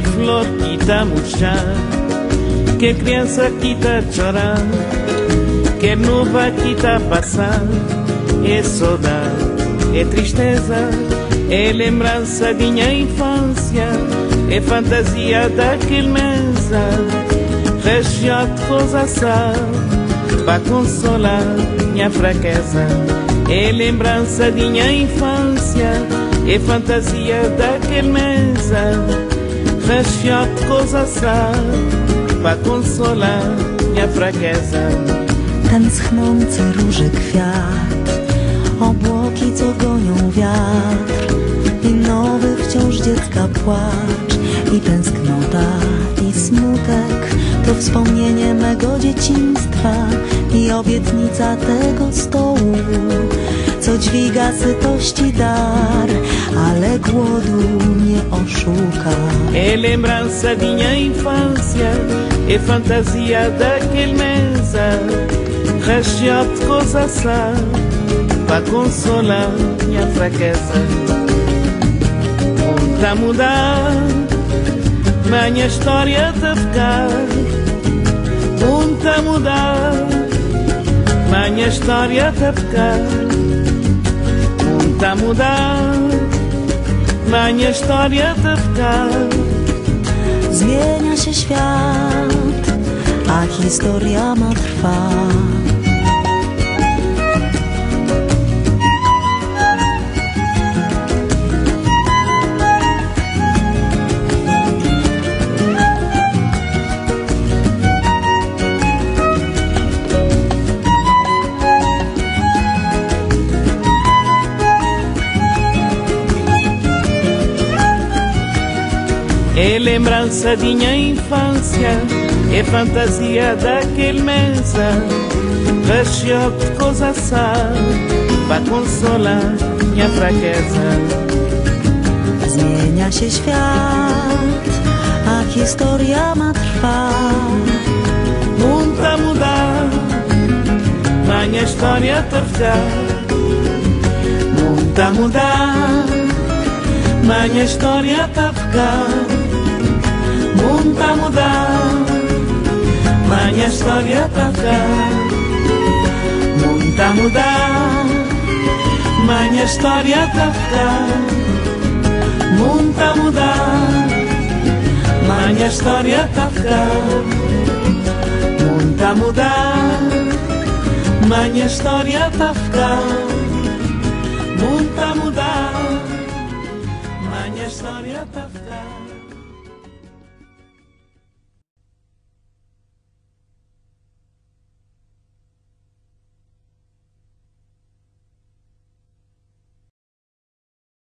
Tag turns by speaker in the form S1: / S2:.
S1: Flor que está a murchar, que criança que está a chorar, que a nuvem que está a passar, é saudade, é tristeza, é lembrança de minha infância, é fantasia daquele mesa, região de coisa para consolar minha fraqueza, é lembrança de minha infância, é fantasia daquele mesa, de coisa para consolar minha fraqueza.
S2: Ten schnący róży kwiat Obłoki, co gonią wiatr. I nowy wciąż dziecka płacz I tęsknota, i smutek. To wspomnienie mego dzieciństwa I obietnica tego stołu. Co dźwiga sytości dar Ale głodu nie oszuka
S1: É lembrança de minha infância, é fantasia daquele mesa, região de coisa sã, para consolar minha fraqueza. Muita a mudar, minha história de ficar. Muita a mudar, minha história de ficar. Muita a mudar, Zmienia historię ptak
S2: Zmienia się świat, a historia ma trwać
S1: É lembrança de minha infância, é fantasia daquele mesa, região de coisa sã, para consolar minha fraqueza.
S2: Zmienia się świat, a historia ma trwa.
S1: Muito a mudar, minha história a ficar. Muito a mudar, minha história a ficar. mundo a mudar, maña história pra cá. Mundo a mudar, maña história pra cá. Mundo a mudar, maña história pra cá. Mundo a